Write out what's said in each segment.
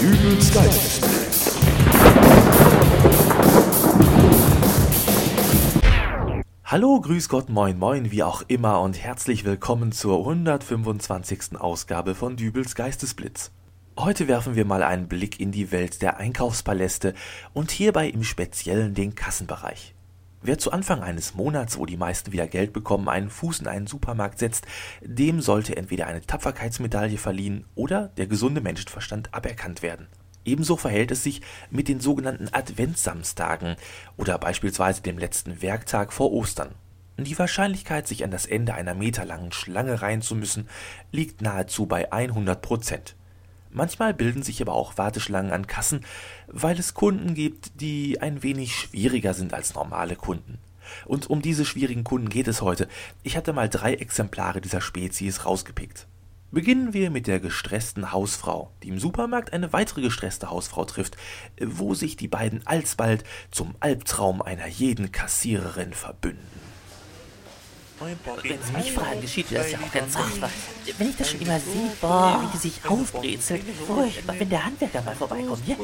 Dübels Geistesblitz. Hallo, grüß Gott, moin, moin, wie auch immer und herzlich willkommen zur 125. Ausgabe von Dübels Geistesblitz. Heute werfen wir mal einen Blick in die Welt der Einkaufspaläste und hierbei im Speziellen den Kassenbereich. Wer zu Anfang eines Monats, wo die meisten wieder Geld bekommen, einen Fuß in einen Supermarkt setzt, dem sollte entweder eine Tapferkeitsmedaille verliehen oder der gesunde Menschenverstand aberkannt werden. Ebenso verhält es sich mit den sogenannten Adventssamstagen oder beispielsweise dem letzten Werktag vor Ostern. Die Wahrscheinlichkeit, sich an das Ende einer meterlangen Schlange reihen zu müssen, liegt nahezu bei 100 Prozent. Manchmal bilden sich aber auch Warteschlangen an Kassen, weil es Kunden gibt, die ein wenig schwieriger sind als normale Kunden. Und um diese schwierigen Kunden geht es heute. Ich hatte mal drei Exemplare dieser Spezies rausgepickt. Beginnen wir mit der gestressten Hausfrau, die im Supermarkt eine weitere gestresste Hausfrau trifft, wo sich die beiden alsbald zum Albtraum einer jeden Kassiererin verbünden. Wenn Sie mich fragen, geschieht das ja auch ganz einfach. Wenn ich das schon immer sehe, boah, wie die sich aufbrezelt, furchtbar, wenn der Handwerker mal vorbeikommt, ja?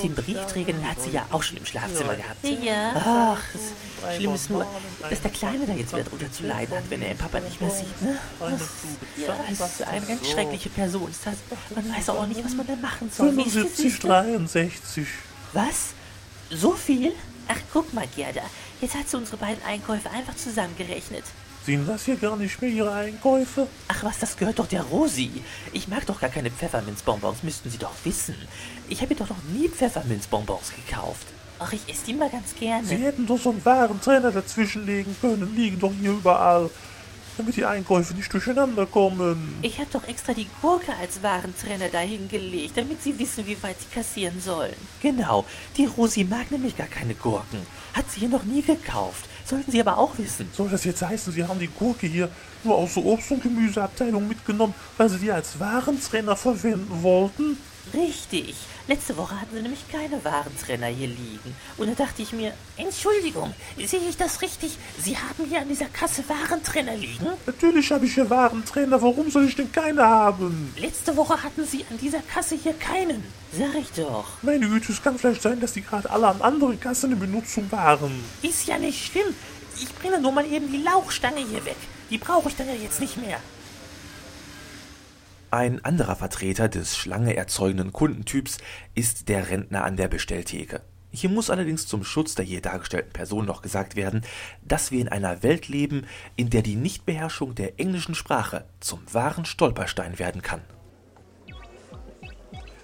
Den Briefträger, den hat sie ja auch schon im Schlafzimmer gehabt. Ja. Ach, das Schlimm ist nur, dass der Kleine da jetzt wieder drunter zu leiden hat, wenn er den Papa nicht mehr sieht, ne? Das ist eine ganz schreckliche Person. Ist das, man weiß auch nicht, was man da machen soll. Wie ist das 75, Siehste? 63. Was? So viel? Ach, guck mal, Gerda. Jetzt hat sie unsere beiden Einkäufe einfach zusammengerechnet. Sind das hier gar nicht mehr Ihre Einkäufe? Ach was, das gehört doch der Rosi. Ich mag doch gar keine Pfefferminzbonbons, müssten Sie doch wissen. Ich habe doch noch nie Pfefferminzbonbons gekauft. Ach, ich esse die mal ganz gerne. Sie hätten doch so einen wahren Trainer dazwischenlegen können. Liegen doch hier überall. Damit die Einkäufe nicht durcheinander kommen. Ich habe doch extra die Gurke als Warentrenner dahin gelegt, damit sie wissen, wie weit sie kassieren sollen. Genau, die Rosi mag nämlich gar keine Gurken. Hat sie hier noch nie gekauft. Sollten Sie aber auch wissen. Soll das jetzt heißen, Sie haben die Gurke hier nur aus der Obst- und Gemüseabteilung mitgenommen, weil Sie die als Warentrenner verwenden wollten? Richtig. Letzte Woche hatten sie nämlich keine Warentrenner hier liegen. Und da dachte ich mir, Entschuldigung, sehe ich das richtig? Sie haben hier an dieser Kasse Warentrenner liegen? Natürlich habe ich hier Warentrenner. Warum soll ich denn keine haben? Letzte Woche hatten sie an dieser Kasse hier keinen. Sag ich doch. Meine Güte, es kann vielleicht sein, dass die gerade alle an anderen Kassen in Benutzung waren. Ist ja nicht schlimm. Ich bringe nur mal eben die Lauchstange hier weg. Die brauche ich dann ja jetzt nicht mehr. Ein anderer Vertreter des Schlange erzeugenden Kundentyps ist der Rentner an der Bestelltheke. Hier muss allerdings zum Schutz der hier dargestellten Person noch gesagt werden, dass wir in einer Welt leben, in der die Nichtbeherrschung der englischen Sprache zum wahren Stolperstein werden kann.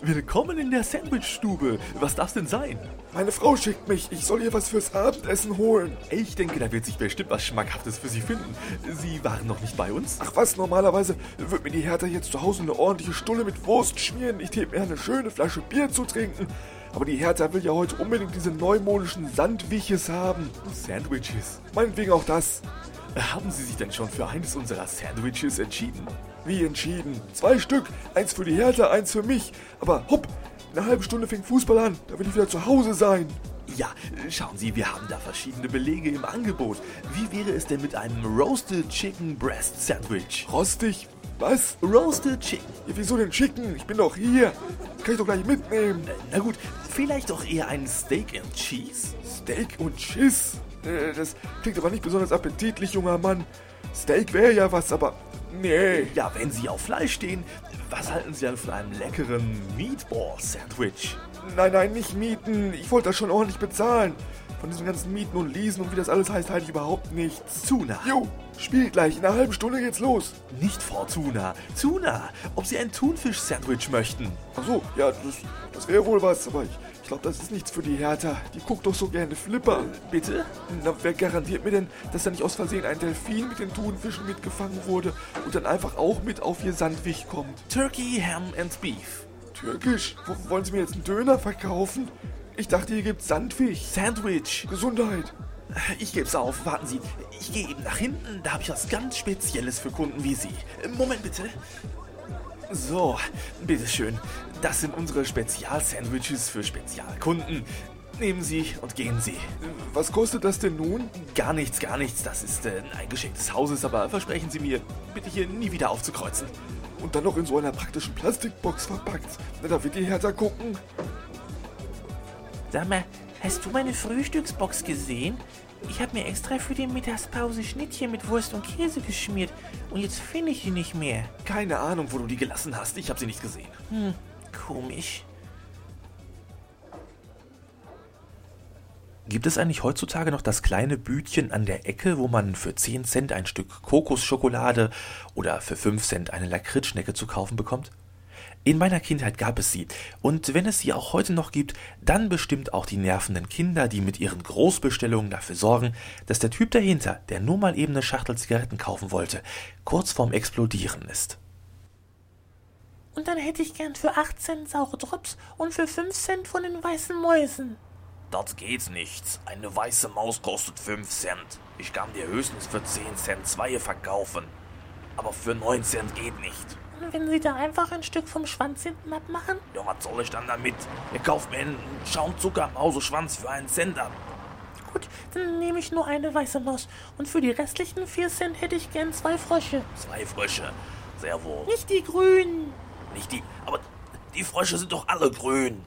Willkommen in der Sandwichstube. Was darf's denn sein? Meine Frau schickt mich, ich soll ihr was fürs Abendessen holen. Ich denke, da wird sich bestimmt was Schmackhaftes für Sie finden. Sie waren noch nicht bei uns? Ach was, normalerweise wird mir die Hertha jetzt zu Hause eine ordentliche Stulle mit Wurst schmieren. Ich täte mir eine schöne Flasche Bier zu trinken. Aber die Hertha will ja heute unbedingt diese neumodischen Sandwiches haben. Sandwiches. Meinetwegen auch das. Haben Sie sich denn schon für eines unserer Sandwiches entschieden? Wie entschieden. Zwei Stück. Eins für die Hertha, eins für mich. Aber hopp, in einer halben Stunde fängt Fußball an. Da will ich wieder zu Hause sein. Ja, schauen Sie, wir haben da verschiedene Belege im Angebot. Wie wäre es denn mit einem Roasted Chicken Breast Sandwich? Rostig? Was? Roasted Chicken. Ja, wieso denn schicken? Ich bin doch hier. Kann ich doch gleich mitnehmen. Na gut, vielleicht doch eher ein Steak and Cheese? Steak und Schiss. Äh, Das klingt aber nicht besonders appetitlich, junger Mann. Steak wäre ja was, aber nee. Ja, wenn Sie auf Fleisch stehen, was halten Sie dann von einem leckeren Meatball Sandwich? Nein, nein, nicht mieten. Ich wollte das schon ordentlich bezahlen. Von diesen ganzen Mieten und Leasen und wie das alles heißt, halte ich überhaupt nichts. Tuna. Jo, spielt gleich. In einer halben Stunde geht's los. Nicht Fortuna. Tuna. Ob Sie ein Thunfisch-Sandwich möchten? Ach so, ja, das, das wäre wohl was, aber ich, ich glaube, das ist nichts für die Hertha. Die guckt doch so gerne Flipper. Bitte? Na, wer garantiert mir denn, dass da nicht aus Versehen ein Delfin mit den Thunfischen mitgefangen wurde und dann einfach auch mit auf ihr Sandwich kommt? Turkey, Ham and Beef. Türkisch? Wo, wollen Sie mir jetzt einen Döner verkaufen? Ich dachte, hier gibt's Sandwich. Sandwich. Gesundheit. Ich geb's auf. Warten Sie. Ich gehe eben nach hinten. Da habe ich was ganz Spezielles für Kunden wie Sie. Moment bitte. So, bitteschön. Das sind unsere Spezialsandwiches für Spezialkunden. Nehmen Sie und gehen Sie. Was kostet das denn nun? Gar nichts, gar nichts. Das ist äh, ein Geschenk des Hauses, aber versprechen Sie mir, bitte hier nie wieder aufzukreuzen. Und dann noch in so einer praktischen Plastikbox verpackt. Da wird die Hertha gucken. Sag mal, hast du meine Frühstücksbox gesehen? Ich habe mir extra für die Mittagspause Schnittchen mit Wurst und Käse geschmiert und jetzt finde ich die nicht mehr. Keine Ahnung, wo du die gelassen hast. Ich habe sie nicht gesehen. Hm, komisch. Gibt es eigentlich heutzutage noch das kleine Bütchen an der Ecke, wo man für 10 Cent ein Stück Kokosschokolade oder für 5 Cent eine Lakritzschnecke zu kaufen bekommt? In meiner Kindheit gab es sie, und wenn es sie auch heute noch gibt, dann bestimmt auch die nervenden Kinder, die mit ihren Großbestellungen dafür sorgen, dass der Typ dahinter, der nur mal eben eine Schachtel Zigaretten kaufen wollte, kurz vorm Explodieren ist. Und dann hätte ich gern für 8 Cent saure Drops und für 5 Cent von den weißen Mäusen. Das geht nicht. Eine weiße Maus kostet 5 Cent. Ich kann dir höchstens für 10 Cent zwei verkaufen. Aber für 9 Cent geht nicht. Und wenn Sie da einfach ein Stück vom Schwanz hinten abmachen? Ja, was soll ich dann damit? Ihr kauft mir einen Schaumzucker-Mauseschwanz für einen Cent ab. Gut, dann nehme ich nur eine weiße Maus. Und für die restlichen 4 Cent hätte ich gern zwei Frösche. Zwei Frösche. Sehr wohl. Nicht die grünen. Nicht die. Aber die Frösche sind doch alle grün.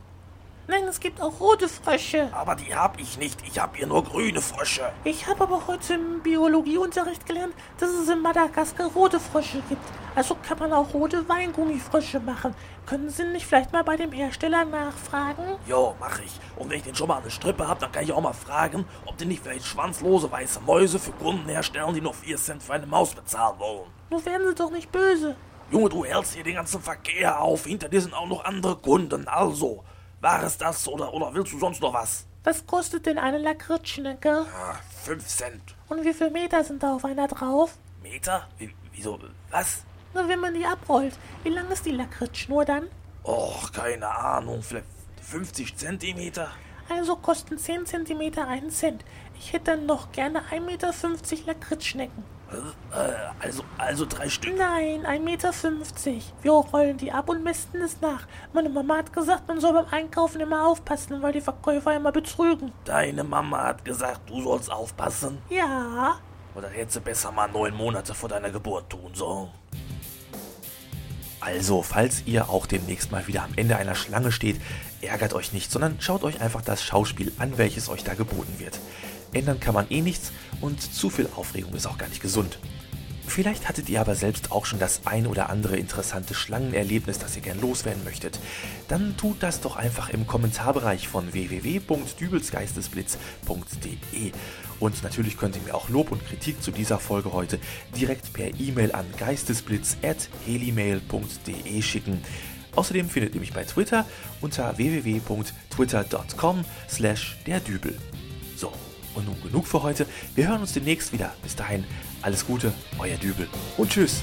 Nein, es gibt auch rote Frösche. Aber die hab ich nicht. Ich hab hier nur grüne Frösche. Ich habe aber heute im Biologieunterricht gelernt, dass es in Madagaskar rote Frösche gibt. Also kann man auch rote Weingummifrösche machen. Können Sie nicht vielleicht mal bei dem Hersteller nachfragen? Jo, mach ich. Und wenn ich denn schon mal eine Strippe hab, dann kann ich auch mal fragen, ob die nicht vielleicht schwanzlose weiße Mäuse für Kunden herstellen, die nur 4 Cent für eine Maus bezahlen wollen. Nur werden Sie doch nicht böse. Junge, du hältst hier den ganzen Verkehr auf. Hinter dir sind auch noch andere Kunden. Also, war es das oder, oder willst du sonst noch was? Was kostet denn eine Lakritzschnecke? Ah, 5 Cent. Und wie viele Meter sind da auf einer drauf? Meter? Wie, wieso? Was? Nur wenn man die abrollt. Wie lang ist die Lakritzschnur dann? Och, keine Ahnung. Vielleicht 50 Zentimeter? Also kosten 10 Zentimeter einen Cent. Ich hätte dann noch gerne 1,50 Meter Lakritzschnecken. Äh, also, also drei Stück. Nein, 1,50 Meter. Wir rollen die ab und mästen es nach. Meine Mama hat gesagt, man soll beim Einkaufen immer aufpassen, weil die Verkäufer immer betrügen. Deine Mama hat gesagt, du sollst aufpassen? Ja. Oder hättest du besser mal neun Monate vor deiner Geburt tun sollen? Also, falls ihr auch demnächst mal wieder am Ende einer Schlange steht, ärgert euch nicht, sondern schaut euch einfach das Schauspiel an, welches euch da geboten wird. Ändern kann man eh nichts und zu viel Aufregung ist auch gar nicht gesund. Vielleicht hattet ihr aber selbst auch schon das ein oder andere interessante Schlangenerlebnis, das ihr gern loswerden möchtet. Dann tut das doch einfach im Kommentarbereich von www.dübelsgeistesblitz.de. Und natürlich könnt ihr mir auch Lob und Kritik zu dieser Folge heute direkt per E-Mail an geistesblitz.helimail.de schicken. Außerdem findet ihr mich bei Twitter unter www.twitter.com slash der Dübel. So, und nun genug für heute. Wir hören uns demnächst wieder. Bis dahin, alles Gute, euer Dübel und tschüss.